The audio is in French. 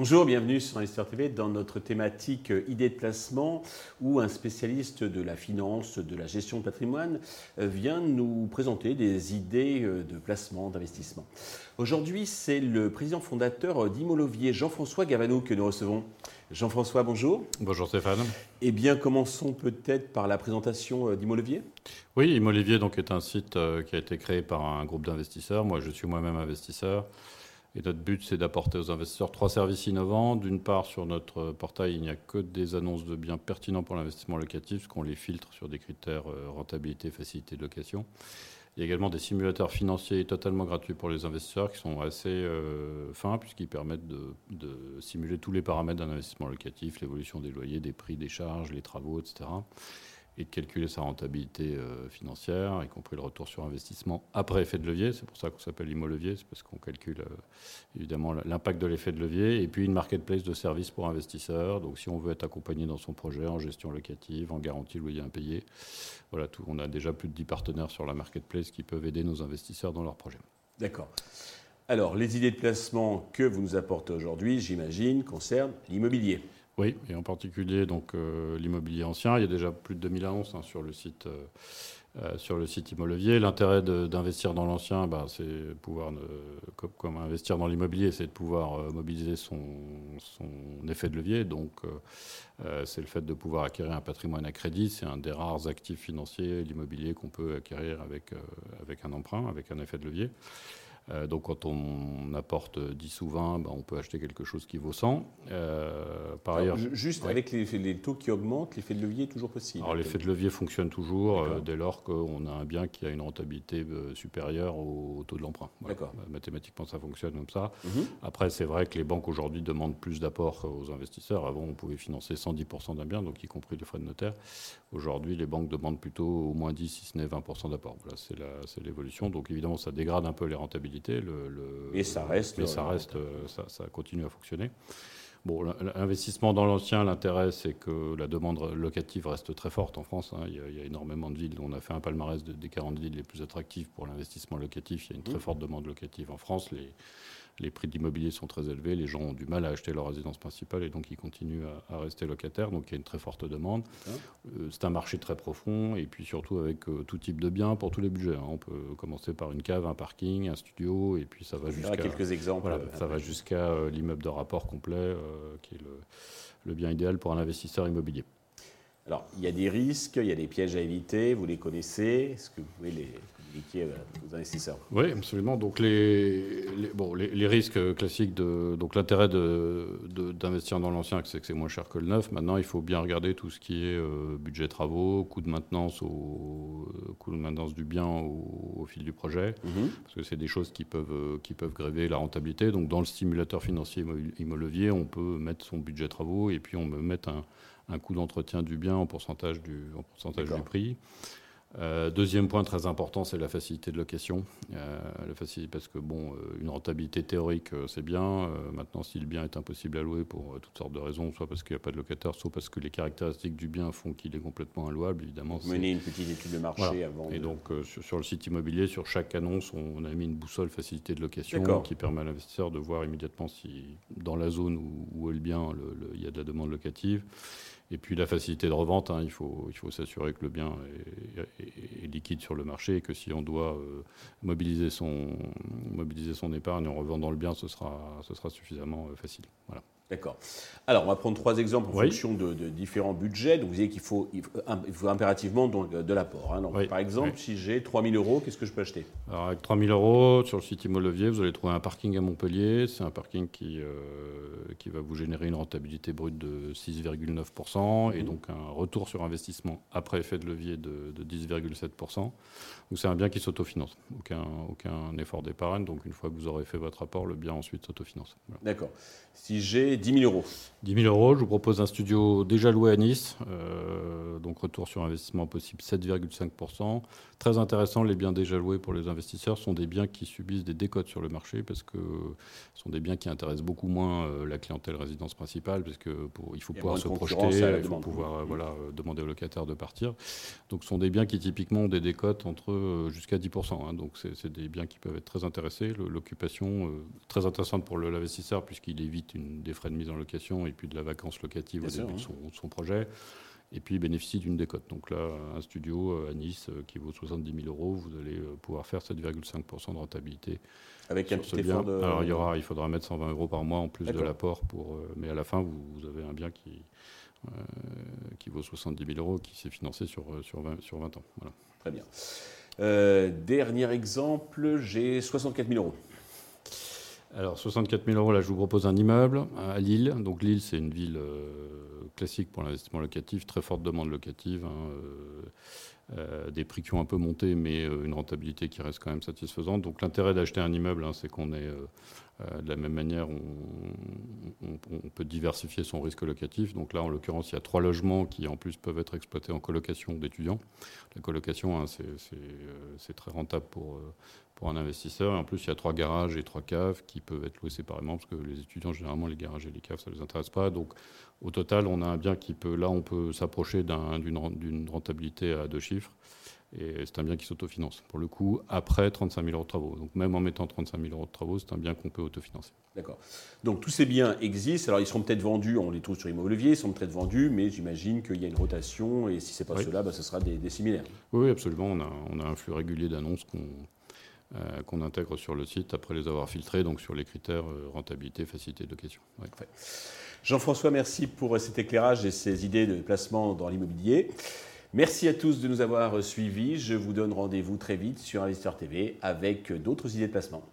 Bonjour, bienvenue sur Investir TV dans notre thématique euh, idées de placement où un spécialiste de la finance, de la gestion de patrimoine euh, vient nous présenter des idées euh, de placement, d'investissement. Aujourd'hui, c'est le président fondateur d'Imolovier, Jean-François Gavanou, que nous recevons. Jean-François, bonjour. Bonjour Stéphane. Eh bien, commençons peut-être par la présentation d'Imolovier. Oui, Imolovier donc, est un site qui a été créé par un groupe d'investisseurs. Moi, je suis moi-même investisseur. Et notre but, c'est d'apporter aux investisseurs trois services innovants. D'une part, sur notre portail, il n'y a que des annonces de biens pertinents pour l'investissement locatif, qu'on les filtre sur des critères euh, rentabilité, facilité de location. Il y a également des simulateurs financiers totalement gratuits pour les investisseurs qui sont assez euh, fins puisqu'ils permettent de, simuler tous les paramètres d'un investissement locatif, l'évolution des loyers, des prix, des charges, les travaux, etc et de calculer sa rentabilité euh, financière, y compris le retour sur investissement après effet de levier. C'est pour ça qu'on s'appelle IMO-levier, c'est parce qu'on calcule euh, évidemment l'impact de l'effet de levier. Et puis une marketplace de services pour investisseurs. Donc si on veut être accompagné dans son projet en gestion locative, en garantie loyer impayé, voilà, on a déjà plus de 10 partenaires sur la marketplace qui peuvent aider nos investisseurs dans leurs projets. D'accord. Alors, les idées de placement que vous nous apportez aujourd'hui, j'imagine, concernent l'immobilier. Oui, et en particulier donc euh, l'immobilier ancien. Il y a déjà plus de 2000 annonces hein, sur le site. Euh, euh, sur le site Immolevier. L'intérêt d'investir dans l'ancien, bah, c'est pouvoir, comme, investir dans l'immobilier, c'est de pouvoir mobiliser son, effet de levier. Donc, c'est le fait de pouvoir acquérir un patrimoine à crédit. C'est un des rares actifs financiers, l'immobilier, qu'on peut acquérir avec, avec un emprunt, avec un effet de levier. Euh, donc quand on apporte 10 ou 20, ben, on peut acheter quelque chose qui vaut 100. Euh, par ailleurs, juste avec les, taux qui augmentent, l'effet de levier est toujours possible. Alors l'effet de levier fonctionne toujours euh, dès lors qu'on a un bien qui a une rentabilité supérieure au, taux de l'emprunt. Mathématiquement, ça fonctionne comme ça. Mhm. Après, c'est vrai que les banques aujourd'hui demandent plus d'apports aux investisseurs. Avant, on pouvait financer 110% d'un bien, donc y compris les frais de notaire. Aujourd'hui, les banques demandent plutôt au moins 10, si ce n'est 20% d'apport. Voilà, c'est l'évolution. Donc évidemment, ça dégrade un peu les rentabilités le, et ça reste. Mais ça reste, euh, ça, ça, continue à fonctionner. Bon, l'investissement dans l'ancien, l'intérêt, c'est que la demande locative reste très forte en France. Hein. Il, y a, énormément de villes. On a fait un palmarès des 40 villes les plus attractives pour l'investissement locatif. Il y a une très mmh. forte demande locative en France. Les, les prix d'immobilier sont très élevés, les gens ont du mal à acheter leur résidence principale et donc ils continuent à, rester locataires. Donc il y a une très forte demande. Euh, c'est un marché très profond et puis surtout avec euh, tout type de biens pour tous les budgets. Hein. On peut commencer par une cave, un parking, un studio et puis ça va jusqu'à quelques exemples. Voilà, ça va jusqu'à euh, l'immeuble de rapport complet qui est le, le bien idéal pour un investisseur immobilier. Alors, il y a des risques, il y a des pièges à éviter, vous les connaissez. Est-ce que vous pouvez les, investisseurs. Oui, absolument. Donc les, bon, les, risques classiques, de, donc l'intérêt d'investir de, dans l'ancien, c'est que c'est moins cher que le neuf. Maintenant, il faut bien regarder tout ce qui est euh, budget travaux, coût de maintenance, au, coût de maintenance du bien au, fil du projet, mhm. parce que c'est des choses qui peuvent, euh, qui peuvent gréver la rentabilité. Donc dans le stimulateur financier Immolevier, on peut mettre son budget travaux et puis on peut mettre un, un coût d'entretien du bien en pourcentage du, en pourcentage du prix. Euh, deuxième point très important, c'est la facilité de location. Euh, la facilité, parce que bon, euh, une rentabilité théorique, c'est bien. maintenant, si le bien est impossible à louer pour toutes sortes de raisons, soit parce qu'il n'y a pas de locataire, soit parce que les caractéristiques du bien font qu'il est complètement inlouable, évidemment. Vous menez une petite étude de marché avant. Et donc, sur, le site immobilier, sur chaque annonce, on, a mis une boussole facilité de location qui permet à l'investisseur de voir immédiatement si, dans la zone où, est le bien, il y a de la demande locative. Et puis la facilité de revente, hein, il faut s'assurer que le bien est, liquide sur le marché et que si on doit euh, mobiliser son mobiliser son épargne en revendant le bien, ce sera ce sera suffisamment euh, facile. Voilà. D'accord. Alors, on va prendre trois exemples en fonction de, différents budgets. Donc, vous disiez qu'il faut, il faut, impérativement donc, de l'apport. Hein. Par exemple, si j'ai 3 000 euros, qu'est-ce que je peux acheter? Alors, avec 3 000 euros, sur le site Immolevier, vous allez trouver un parking à Montpellier. C'est un parking qui, euh, qui va vous générer une rentabilité brute de 6,9% et mmh. donc un retour sur investissement après effet de levier de, de 10,7%. Donc, c'est un bien qui s'autofinance. Aucun, aucun effort d'épargne. Donc, une fois que vous aurez fait votre apport, le bien ensuite s'autofinance. D'accord. Si j'ai 10 000 euros. 10 000 euros, je vous propose un studio déjà loué à Nice, euh, donc retour sur investissement possible 7,5%. Très intéressant, les biens déjà loués pour les investisseurs sont des biens qui subissent des décotes sur le marché parce que ce sont des biens qui intéressent beaucoup moins euh, la clientèle résidence principale parce que pour, il faut pouvoir se projeter, il faut pouvoir euh, voilà, demander aux locataires de partir. Donc ce sont des biens qui typiquement ont des décotes entre jusqu'à 10%. Hein. donc c'est des biens qui peuvent être très intéressés. L'occupation très intéressante pour l'investisseur puisqu'il évite une, des frais de mise en location et puis de la vacance locative au début de, son, projet. Et puis il bénéficie d'une décote. Donc là, un studio à Nice qui vaut 70 000 euros, vous allez pouvoir faire 7,5% de rentabilité. Avec un petit effort de... Alors il, y aura, il faudra mettre 120 euros par mois en plus de l'apport. Pour, mais à la fin, vous avez un bien qui, euh, qui vaut 70 000 euros, qui s'est financé sur, euh, sur, 20, sur 20 ans. Voilà. Très bien. Euh, dernier exemple, j'ai 64 000 euros. Alors 64 000 euros, là je vous propose un immeuble à Lille. Donc Lille c'est une ville classique pour l'investissement locatif, très forte demande locative. Hein, des prix qui ont un peu monté, mais une rentabilité qui reste quand même satisfaisante. Donc l'intérêt d'acheter un immeuble, hein, c'est qu'on est euh, de la même manière, on, peut diversifier son risque locatif. Donc là, en l'occurrence, il y a trois logements qui, en plus, peuvent être exploités en colocation d'étudiants. La colocation, hein, euh, c'est très rentable pour, euh, pour un investisseur. Et en plus, il y a trois garages et trois caves qui peuvent être loués séparément, parce que les étudiants, généralement, les garages et les caves, ça ne les intéresse pas. Donc, au total, on a un bien qui peut, là, on peut s'approcher d'une rentabilité à deux chiffres. Et c'est un bien qui s'autofinance. Pour le coup, après 35 000 euros de travaux. Donc même en mettant 35 000 euros de travaux, c'est un bien qu'on peut autofinancer. D'accord. Donc tous ces biens existent. Alors ils seront peut-être vendus, on les trouve sur Immobilier, ils sont peut-être vendus, mais j'imagine qu'il y a une rotation. Et si ce n'est pas cela, bah, ce sera des, similaires. Oui, absolument. On a, on a, un flux régulier d'annonces qu'on euh, qu'on intègre sur le site après les avoir filtrés, donc sur les critères euh, rentabilité, facilité de location. Jean-François, merci pour cet éclairage et ces idées de placement dans l'immobilier. Merci à tous de nous avoir suivis. Je vous donne rendez-vous très vite sur Investor TV avec d'autres idées de placement.